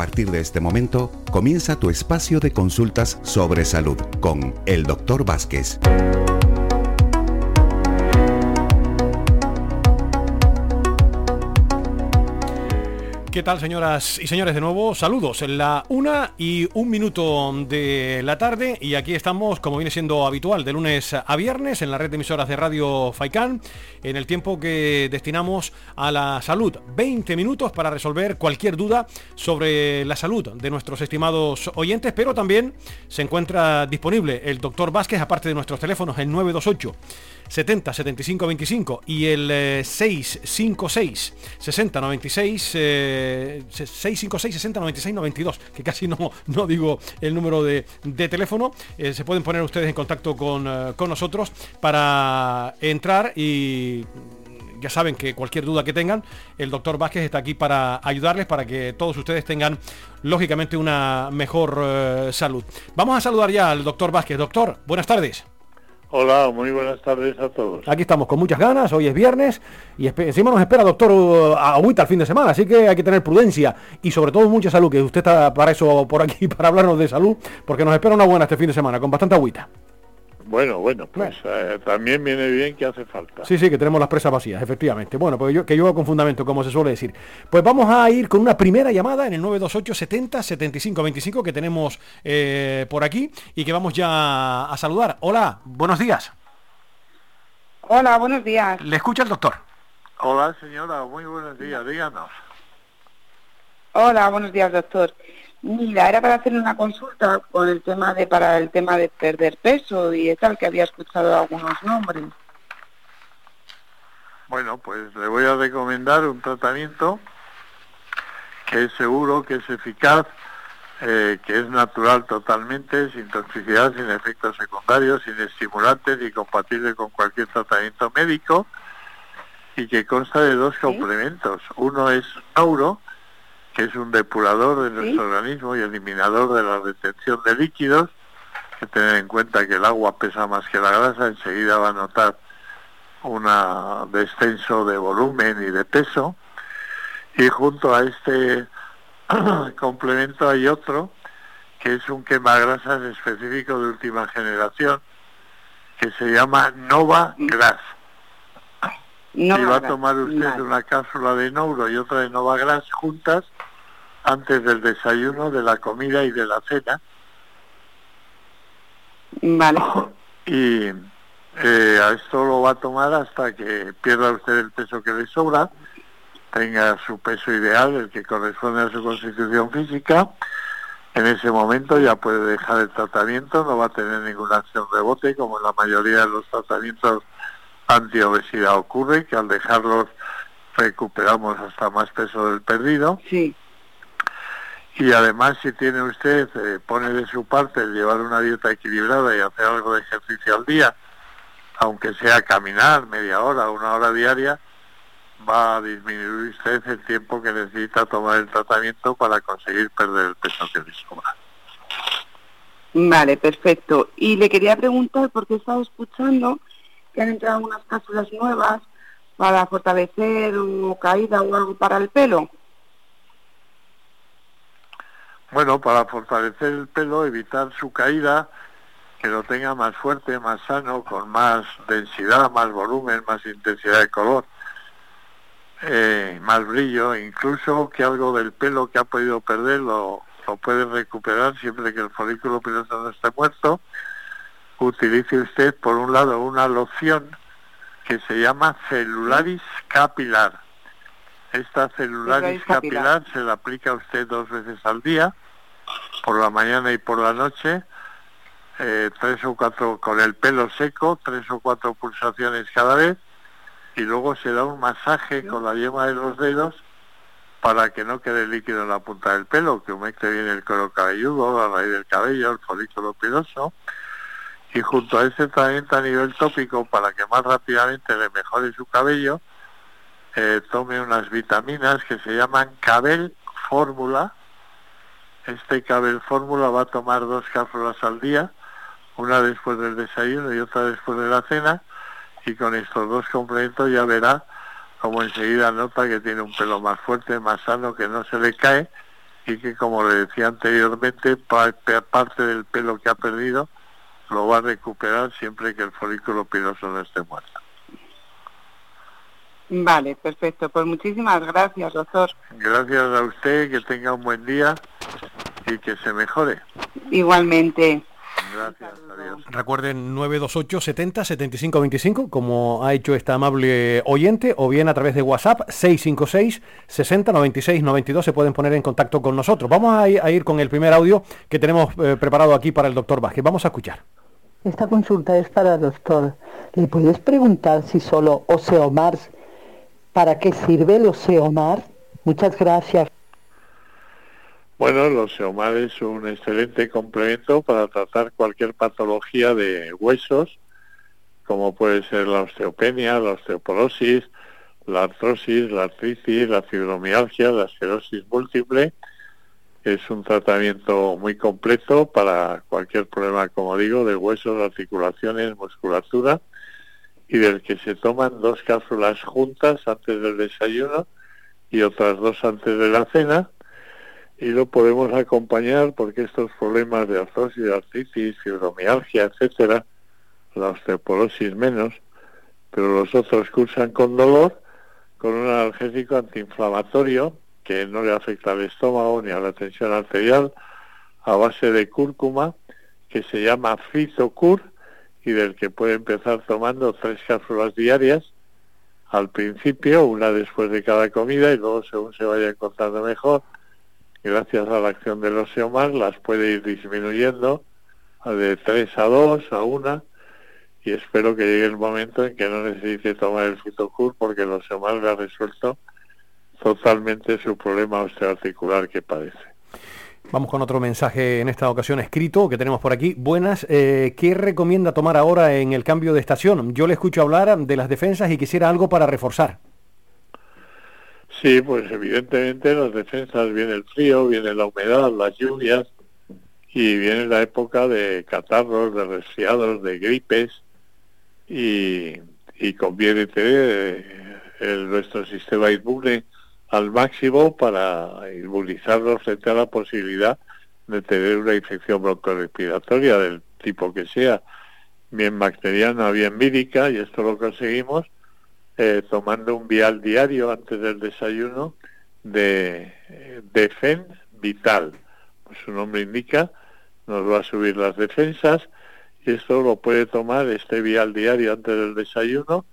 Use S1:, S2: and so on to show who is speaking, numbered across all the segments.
S1: partir de este momento comienza tu espacio de consultas sobre salud con el Dr. Vázquez.
S2: ¿Qué tal, señoras y señores? De nuevo, saludos. En la una y un minuto de la tarde y aquí estamos, como viene siendo habitual, de lunes a viernes en la red de emisoras de Radio Faicán, en el tiempo que destinamos a la salud. 20 minutos para resolver cualquier duda sobre la salud de nuestros estimados oyentes, pero también se encuentra disponible el doctor Vázquez, aparte de nuestros teléfonos, el 928. 70 75 25 y el 656 60 96 656 60 96 92 que casi no, no digo el número de, teléfono eh, se pueden poner ustedes en contacto con, eh, con nosotros para entrar y ya saben que cualquier duda que tengan, el doctor Vázquez está aquí para ayudarles, para que todos ustedes tengan, lógicamente, una mejor eh, salud. Vamos a saludar ya al doctor Vázquez. Doctor, buenas tardes.
S3: Hola, muy buenas tardes a todos.
S2: Aquí estamos con muchas ganas, hoy es viernes y encima nos espera doctor uh, agüita el fin de semana, así que hay que tener prudencia y sobre todo mucha salud, que usted está para eso por aquí, para hablarnos de salud, porque nos espera una buena este fin de semana, con bastante agüita.
S3: Bueno, bueno, pues eh, también viene bien que hace falta.
S2: Sí, sí, que tenemos las presas vacías, efectivamente. Bueno, pues yo, que yo con fundamento, como se suele decir. Pues vamos a ir con una primera llamada en el 928 70 75 25 que tenemos eh, por aquí y que vamos ya a saludar. Hola, buenos días.
S4: Hola, buenos días.
S2: Le escucha el doctor.
S3: Hola, señora, muy buenos días, díganos.
S4: Hola, buenos días, doctor. Mira, era para hacer una consulta con el tema de para el tema de perder peso y tal que había escuchado algunos nombres.
S3: Bueno, pues le voy a recomendar un tratamiento que es seguro, que es eficaz, eh, que es natural totalmente, sin toxicidad, sin efectos secundarios, sin estimulantes y compatible con cualquier tratamiento médico y que consta de dos complementos. Uno es Auro, que es un depurador de nuestro organismo y eliminador de la retención de líquidos, que tener en cuenta que el agua pesa más que la grasa, enseguida va a notar un descenso de volumen y de peso. Y junto a este complemento hay otro, que es un quemagrasas específico de última generación, que se llama Nova Gras. y va a tomar usted una cápsula de Nouro y otra de Nova Gras juntas antes del desayuno, de la comida y de la cena.
S4: Vale.
S3: Y eh, a esto lo va a tomar hasta que pierda usted el peso que le sobra, tenga su peso ideal, el que corresponde a su constitución física. En ese momento ya puede dejar el tratamiento, no va a tener ninguna acción rebote, como en la mayoría de los tratamientos antiobesidad ocurre, que al dejarlos recuperamos hasta más peso del perdido.
S4: Sí.
S3: Y además si tiene usted, eh, pone de su parte llevar una dieta equilibrada y hacer algo de ejercicio al día, aunque sea caminar media hora, una hora diaria, va a disminuir usted el tiempo que necesita tomar el tratamiento para conseguir perder el peso que le sobra.
S4: Vale, perfecto. Y le quería preguntar, porque he estado escuchando que han entrado unas cápsulas nuevas para fortalecer o caída o algo para el pelo.
S3: Bueno, para fortalecer el pelo, evitar su caída, que lo tenga más fuerte, más sano, con más densidad, más volumen, más intensidad de color, eh, más brillo, incluso que algo del pelo que ha podido perder lo, lo puede recuperar siempre que el folículo piloso no esté muerto. Utilice usted, por un lado, una loción que se llama celularis capilar. Esta celularis capilar se la aplica usted dos veces al día, por la mañana y por la noche, eh, tres o cuatro con el pelo seco, tres o cuatro pulsaciones cada vez, y luego se da un masaje con la yema de los dedos para que no quede líquido en la punta del pelo, que humecte bien el cuero cabelludo, la raíz del cabello, el folículo piloso, y junto a ese tratamiento a nivel tópico para que más rápidamente le mejore su cabello, eh, tome unas vitaminas que se llaman Cabel Fórmula. Este Cabel Fórmula va a tomar dos cápsulas al día, una después del desayuno y otra después de la cena, y con estos dos complementos ya verá como enseguida nota que tiene un pelo más fuerte, más sano, que no se le cae, y que, como le decía anteriormente, parte del pelo que ha perdido lo va a recuperar siempre que el folículo piloso no esté muerto.
S4: Vale, perfecto. Pues muchísimas gracias, doctor.
S3: Gracias a usted, que tenga un buen día y que se mejore.
S4: Igualmente.
S3: Gracias, adiós.
S2: Recuerden 928 70 75 25, como ha hecho esta amable oyente, o bien a través de WhatsApp 656 60 96 92 se pueden poner en contacto con nosotros. Vamos a ir, con el primer audio que tenemos eh, preparado aquí para el doctor Vázquez. Vamos a escuchar.
S5: Esta consulta es para el doctor. ¿Le puedes preguntar si solo Oseomars, para qué sirve el Oseomar? Muchas gracias.
S3: Bueno, el Oseomar es un excelente complemento para tratar cualquier patología de huesos, como puede ser la osteopenia, la osteoporosis, la artrosis, la artritis, la fibromialgia, la esclerosis múltiple es un tratamiento muy completo para cualquier problema, como digo, de huesos, articulaciones, musculatura, y del que se toman dos cápsulas juntas antes del desayuno y otras dos antes de la cena, y lo podemos acompañar porque estos problemas de artrosis, artritis, fibromialgia, etcétera, la osteoporosis menos, pero los otros cursan con dolor, con un analgésico antiinflamatorio que no le afecta al estómago ni a la tensión arterial, a base de cúrcuma, que se llama Fitocur y del que puede empezar tomando tres cápsulas diarias, al principio, una después de cada comida y luego según se vaya encontrando mejor, gracias a la acción del oseomar, las puede ir disminuyendo de tres a dos, a una, y espero que llegue el momento en que no necesite tomar el Fitocur porque el oseomar le ha resuelto totalmente su problema osteoarticular que padece.
S2: Vamos con otro mensaje en esta ocasión escrito que tenemos por aquí. Buenas, eh, ¿qué recomienda tomar ahora en el cambio de estación? Yo le escucho hablar de las defensas y quisiera algo para reforzar.
S3: Sí, pues evidentemente las defensas viene el frío, viene la humedad, las lluvias y viene la época de catarros, de resfriados, de gripes y, y conviene tener el, nuestro sistema inmune al máximo para inmunizarnos frente a la posibilidad de tener una infección broncorespiratoria del tipo que sea, bien bacteriana, bien vírica, y esto lo conseguimos eh, tomando un vial diario antes del desayuno de, Defen Vital. Pues su nombre indica, nos va a subir las defensas, y esto lo puede tomar este vial diario antes del desayuno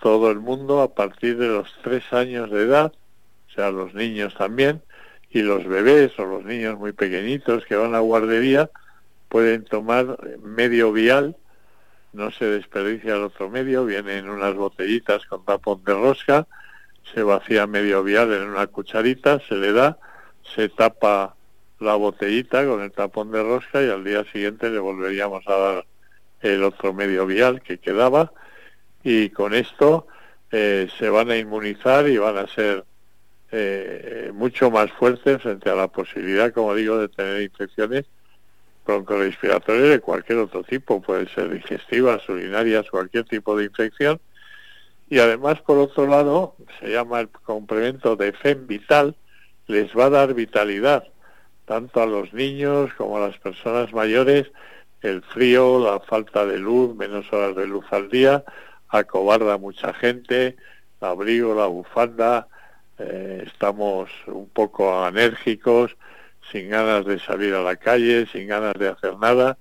S3: todo el mundo a partir de los tres años de edad o sea, los niños también, y los bebés o los niños muy pequeñitos que van a guardería pueden tomar medio vial, no se desperdicia el otro medio, vienen unas botellitas con tapón de rosca, se vacía medio vial en una cucharita, se le da, se tapa la botellita con el tapón de rosca y al día siguiente le volveríamos a dar el otro medio vial que quedaba. Y con esto eh, se van a inmunizar y van a ser eh, mucho más fuerte frente a la posibilidad, como digo, de tener infecciones broncorespiratorias de cualquier otro tipo, puede ser digestivas, urinarias, cualquier tipo de infección. Y además, por otro lado, se llama el complemento de FEM Vital, les va a dar vitalidad, tanto a los niños como a las personas mayores, el frío, la falta de luz, menos horas de luz al día, acobarda a mucha gente, el abrigo, la bufanda, eh, estamos un poco enérgicos, sin ganas de salir a la calle, sin ganas de hacer nada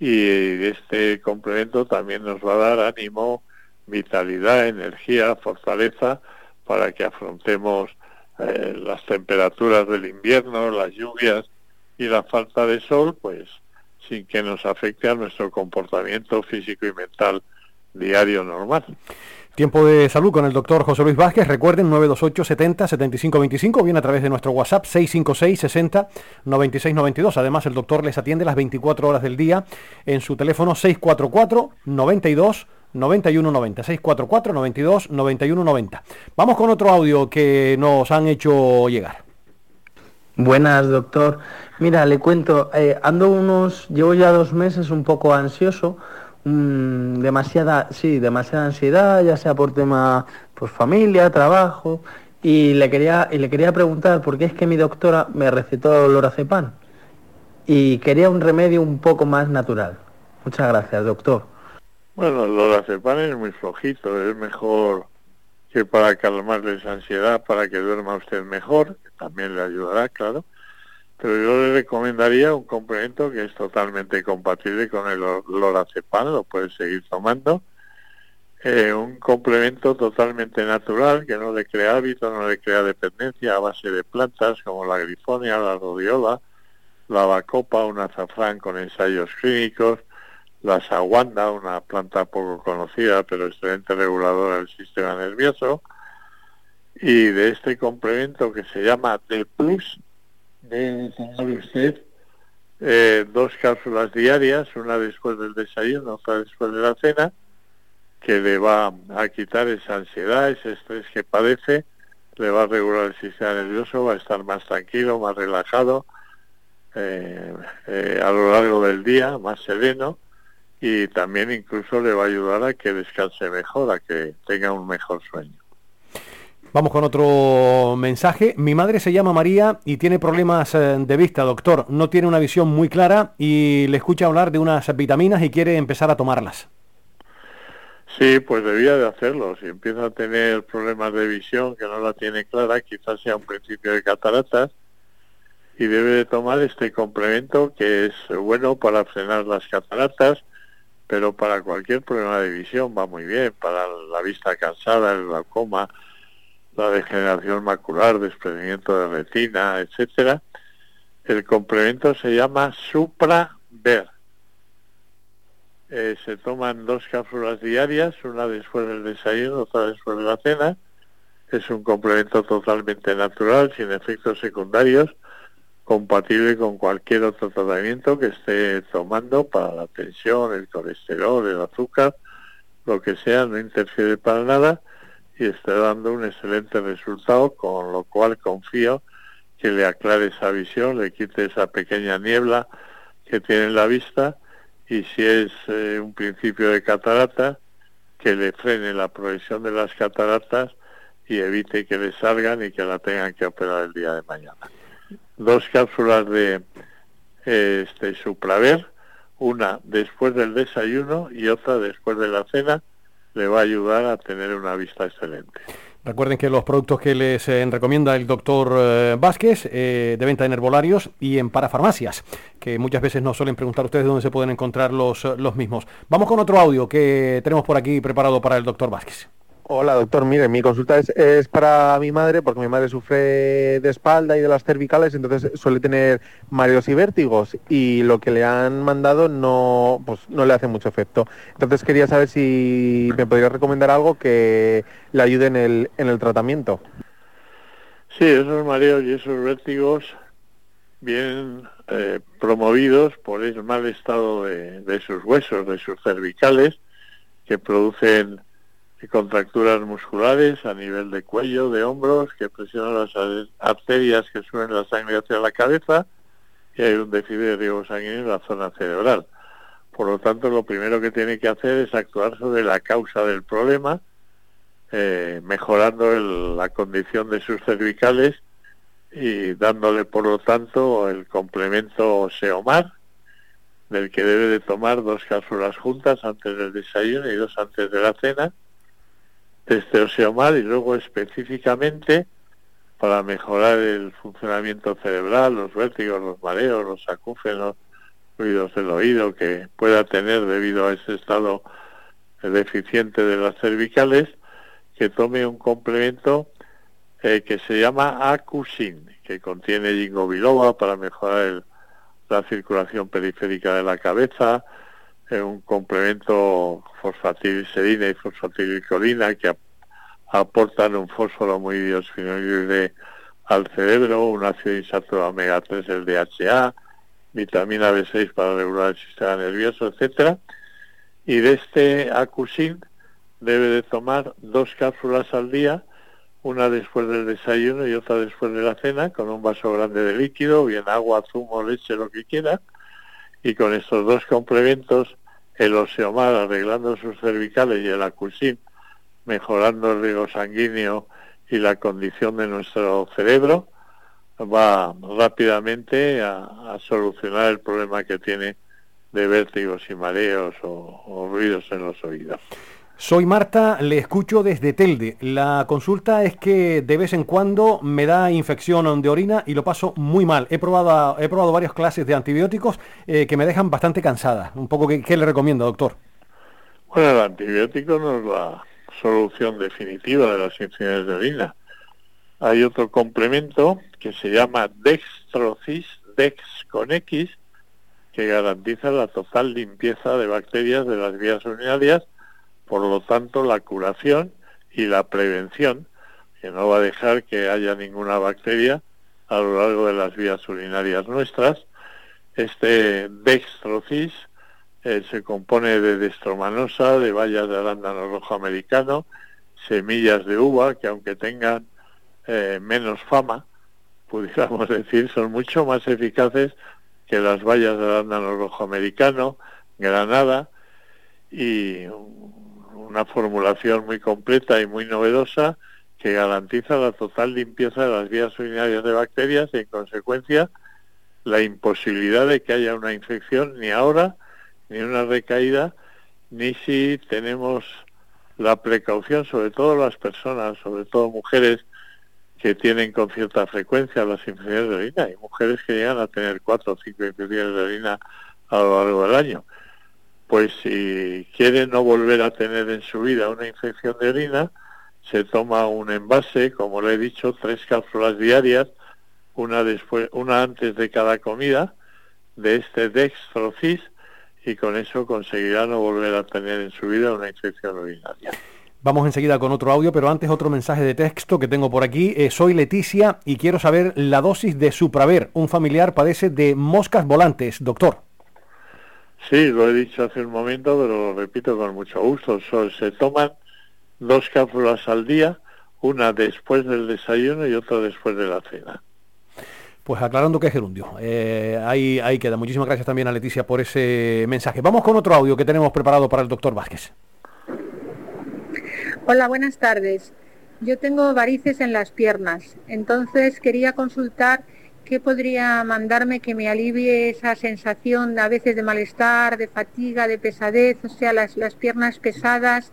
S3: y este complemento también nos va a dar ánimo, vitalidad, energía, fortaleza para que afrontemos eh, las temperaturas del invierno, las lluvias y la falta de sol, pues sin que nos afecte a nuestro comportamiento físico y mental diario normal.
S2: Tiempo de salud con el doctor José Luis Vázquez. Recuerden 928 70 75 25, bien a través de nuestro WhatsApp 656 60 96 92. Además, el doctor les atiende las 24 horas del día en su teléfono 644 92 91 90. 644 92 91 90. Vamos con otro audio que nos han hecho llegar.
S6: Buenas, doctor. Mira, le cuento, eh, ando unos, llevo ya dos meses un poco ansioso demasiada, sí, demasiada ansiedad, ya sea por tema pues familia, trabajo, Y le quería, y le quería preguntar, porque es que mi doctora me recetó lorazepam y quería un remedio un poco más natural. Muchas gracias, doctor.
S3: Bueno, el lorazepam es muy flojito, es mejor que para calmarle esa ansiedad, para que duerma usted mejor, también le ayudará, claro. Pero yo le recomendaría un complemento que es totalmente compatible con el lorazepam, lo puede seguir tomando, eh, un complemento totalmente natural que no le crea hábito, no le crea dependencia a base de plantas como la grifonia, la rodiola, la bacopa, un azafrán con ensayos clínicos, la saguanda, una planta poco conocida pero excelente reguladora del sistema nervioso, y de este complemento que se llama D Plus, debe tomar usted eh, dos cápsulas diarias, una después del desayuno, otra después de la cena, que le va a quitar esa ansiedad, ese estrés que padece, le va a regular el sistema nervioso, va a estar más tranquilo, más relajado eh, eh, a lo largo del día, más sereno y también incluso le va a ayudar a que descanse mejor, a que tenga un mejor sueño.
S2: Vamos con otro mensaje. Mi madre se llama María y tiene problemas eh, de vista, doctor. No tiene una visión muy clara y le escucha hablar de unas vitaminas y quiere empezar a tomarlas.
S3: Sí, pues debía de hacerlo. Si empieza a tener problemas de visión que no la tiene clara, quizás sea un principio de cataratas y debe de tomar este complemento que es bueno para frenar las cataratas, pero para cualquier problema de visión va muy bien, para la vista cansada, el glaucoma, la degeneración macular, desprendimiento de retina, etcétera. El complemento se llama Supra Ver eh, se toman dos cápsulas diarias, una después del desayuno, otra después de la cena. Es un complemento totalmente natural, sin efectos secundarios, compatible con cualquier otro tratamiento que esté tomando para la tensión, el colesterol, el azúcar, lo que sea, no interfiere para nada y está dando un excelente resultado, con lo cual confío que le aclare esa visión, le quite esa pequeña niebla que tiene en la vista y si es eh, un principio de catarata, que le frene la progresión de las cataratas y evite que le salgan y que la tengan que operar el día de mañana. Dos cápsulas de este supraver, una después del desayuno y otra después de la cena, le va a ayudar a tener una vista excelente.
S2: Recuerden que los productos que les eh, recomienda el doctor eh, Vázquez, eh, de venta en herbolarios y en parafarmacias, que muchas veces nos suelen preguntar ustedes dónde se pueden encontrar los, los mismos. Vamos con otro audio que tenemos por aquí preparado para el doctor Vázquez.
S7: Hola, doctor. Mire, mi consulta es, para mi madre, porque mi madre sufre de espalda y de las cervicales, entonces suele tener mareos y vértigos, y lo que le han mandado no, pues, no le hace mucho efecto. Entonces quería saber si me podría recomendar algo que le ayude en el, en el tratamiento.
S3: Sí, esos mareos y esos vértigos vienen eh, promovidos por el mal estado de, de sus huesos, de sus cervicales, que producen contracturas musculares a nivel de cuello, de hombros, que presionan las arterias que suben la sangre hacia la cabeza y hay un déficit de riego sanguíneo en la zona cerebral. Por lo tanto, lo primero que tiene que hacer es actuar sobre la causa del problema, eh, mejorando la condición de sus cervicales y dándole, por lo tanto, el complemento Seomar, del que debe de tomar dos cápsulas juntas antes del desayuno y dos antes de la cena, oseomar y luego específicamente para mejorar el funcionamiento cerebral, los vértigos, los mareos, los acúfenos, ruidos del oído que pueda tener debido a ese estado deficiente de las cervicales, que tome un complemento eh, que se llama Acusin, que contiene ginkgo biloba para mejorar la circulación periférica de la cabeza, un complemento fosfatilserina y fosfatilicolina que aportan un fósforo muy biosfinoide al cerebro, un ácido insaturado omega 3, el DHA, vitamina B6 para regular el sistema nervioso, etcétera. Y de este acusin debe de tomar dos cápsulas al día, una después del desayuno y otra después de la cena, con un vaso grande de líquido, bien agua, zumo, leche, lo que quiera. Y con estos dos complementos el oseomar arreglando sus cervicales y el acusin mejorando el riego sanguíneo y la condición de nuestro cerebro va rápidamente a, solucionar el problema que tiene de vértigos y mareos o, ruidos en los oídos.
S2: Soy Marta, le escucho desde Telde. La consulta es que de vez en cuando me da infección de orina y lo paso muy mal. He probado, he probado varias clases de antibióticos eh, que me dejan bastante cansada. Un poco, ¿qué, le recomiendo, doctor?
S3: Bueno, el antibiótico no es la solución definitiva de las infecciones de orina. Hay otro complemento que se llama Dextrocis, Dex que garantiza la total limpieza de bacterias de las vías urinarias, por lo tanto la curación y la prevención, que no va a dejar que haya ninguna bacteria a lo largo de las vías urinarias nuestras. Este Dextrocis eh, se compone de destromanosa, de bayas de arándano rojo americano, semillas de uva, que aunque tengan eh, menos fama, pudiéramos decir, son mucho más eficaces que las bayas del arándano rojo americano, granada y una formulación muy completa y muy novedosa que garantiza la total limpieza de las vías urinarias de bacterias y en consecuencia la imposibilidad de que haya una infección ni ahora ni una recaída ni si tenemos la precaución, sobre todo las personas, sobre todo mujeres que tienen con cierta frecuencia las infecciones de orina. Hay mujeres que llegan a tener cuatro o cinco infecciones de orina a lo largo del año. Pues si quieren no volver a tener en su vida una infección de orina, se toma un envase, como le he dicho, tres cápsulas diarias, una después, una antes de cada comida, de este dextrocis, y con eso conseguirá no volver a tener en su vida una infección urinaria.
S2: Vamos enseguida con otro audio, pero antes otro mensaje de texto que tengo por aquí. Eh, soy Leticia y quiero saber la dosis de Supraver. Un familiar padece de moscas volantes, doctor.
S3: Sí, lo he dicho hace un momento, pero lo repito con mucho gusto. se toman dos cápsulas al día, una después del desayuno y otra después de la cena.
S2: Pues aclarando que es gerundio. Eh, ahí, ahí queda. Muchísimas gracias también a Leticia por ese mensaje. Vamos con otro audio que tenemos preparado para el doctor Vázquez.
S8: Hola, buenas tardes. Yo tengo varices en las piernas, entonces quería consultar qué podría mandarme que me alivie esa sensación a veces de malestar, de fatiga, de pesadez, o sea, las, las piernas pesadas,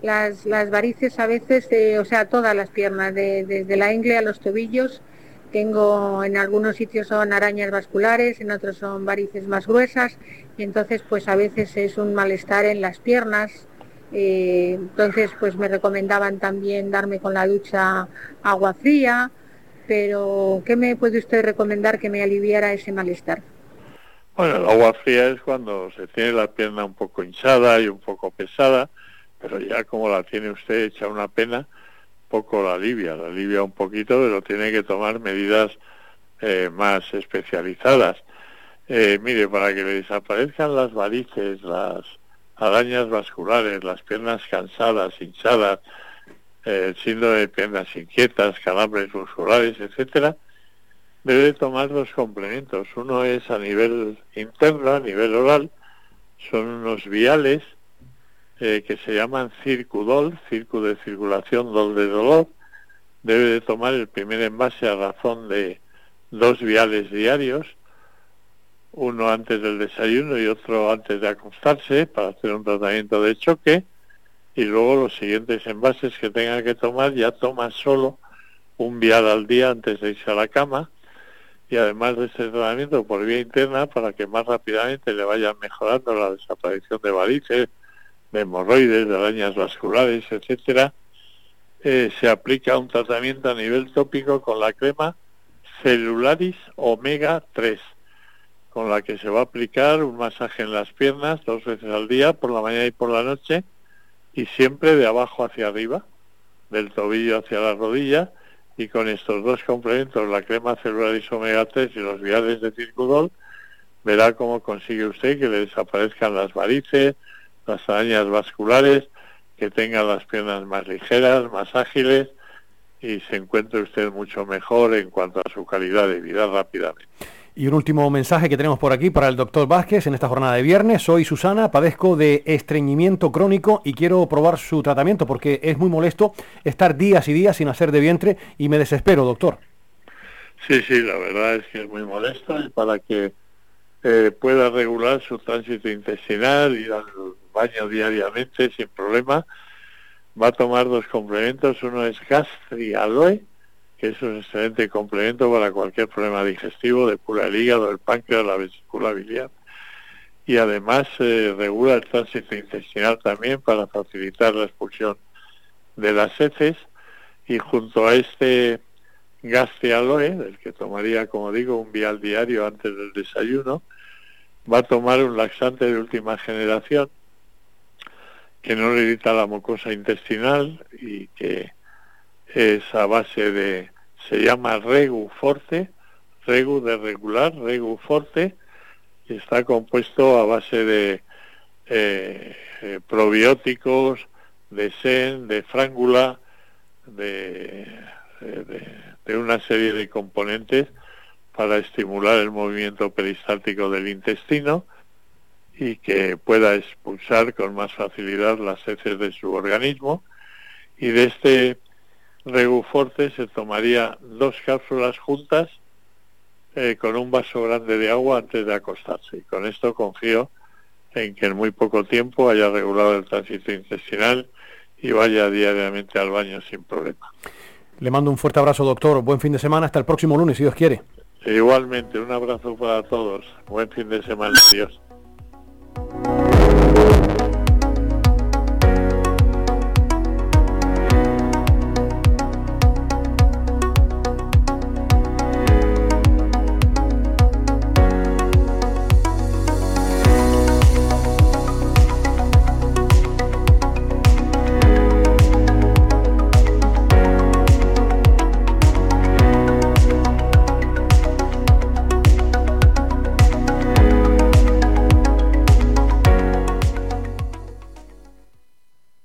S8: las, las varices a veces, o sea, todas las piernas, desde la ingle a los tobillos. Tengo en algunos sitios son arañas vasculares, en otros son varices más gruesas. Y entonces pues a veces es un malestar en las piernas, eh, entonces, pues me recomendaban también darme con la ducha agua fría, pero ¿qué me puede usted recomendar que me aliviara ese malestar?
S3: Bueno, el agua fría es cuando se tiene la pierna un poco hinchada y un poco pesada, pero ya como la tiene usted hecha una pena, poco la alivia, la alivia un poquito, pero tiene que tomar medidas eh, más especializadas. Eh, mire, para que le desaparezcan las varices, las arañas vasculares, las piernas cansadas, hinchadas, el síndrome de piernas inquietas, calambres musculares, etcétera, debe tomar dos complementos. Uno es a nivel interno, a nivel oral, son unos viales eh, que se llaman circudol, circo de circulación, dol de dolor. Debe de tomar el primer envase a razón de dos viales diarios uno antes del desayuno y otro antes de acostarse para hacer un tratamiento de choque y luego los siguientes envases que tenga que tomar ya toma solo un vial al día antes de irse a la cama. Y además de ese tratamiento por vía interna para que más rápidamente le vayan mejorando la desaparición de varices, de hemorroides, de arañas vasculares, etcétera, eh, se aplica un tratamiento a nivel tópico con la crema Celularis Omega 3 con la que se va a aplicar un masaje en las piernas dos veces al día, por la mañana y por la noche, y siempre de abajo hacia arriba, del tobillo hacia la rodilla, y con estos dos complementos, la crema celular omega 3 y los viales de circudol, verá cómo consigue usted que le desaparezcan las varices, las arañas vasculares, que tenga las piernas más ligeras, más ágiles, y se encuentre usted mucho mejor en cuanto a su calidad de vida rápidamente.
S2: Y un último mensaje que tenemos por aquí para el doctor Vázquez en esta jornada de viernes. Soy Susana, padezco de estreñimiento crónico y quiero probar su tratamiento porque es muy molesto estar días y días sin hacer de vientre y me desespero, doctor.
S3: Sí, sí, la verdad es que es muy molesto y para que eh, pueda regular su tránsito intestinal, ir al baño diariamente sin problema, va a tomar dos complementos. Uno es Gastri Aloe, que es un excelente complemento para cualquier problema digestivo, de pura el hígado, el páncreas, la vesícula biliar. Y además eh, regula el tránsito intestinal también para facilitar la expulsión de las heces. Y junto a este Aloe, del que tomaría, como digo, un vial diario antes del desayuno, va a tomar un laxante de última generación que no le irrita la mucosa intestinal y que es a base de, se llama Regu Forte, Regu de regular, Regu Forte, y está compuesto a base de eh, eh, probióticos, de sen, de frángula, de, de, una serie de componentes para estimular el movimiento peristáltico del intestino y que pueda expulsar con más facilidad las heces de su organismo. Y de este Reguforte se tomaría dos cápsulas juntas eh, con un vaso grande de agua antes de acostarse. Y con esto confío en que en muy poco tiempo haya regulado el tránsito intestinal y vaya diariamente al baño sin problema.
S2: Le mando un fuerte abrazo, doctor. Buen fin de semana. Hasta el próximo lunes, si Dios quiere.
S3: Igualmente, un abrazo para todos. Buen fin de semana. Dios.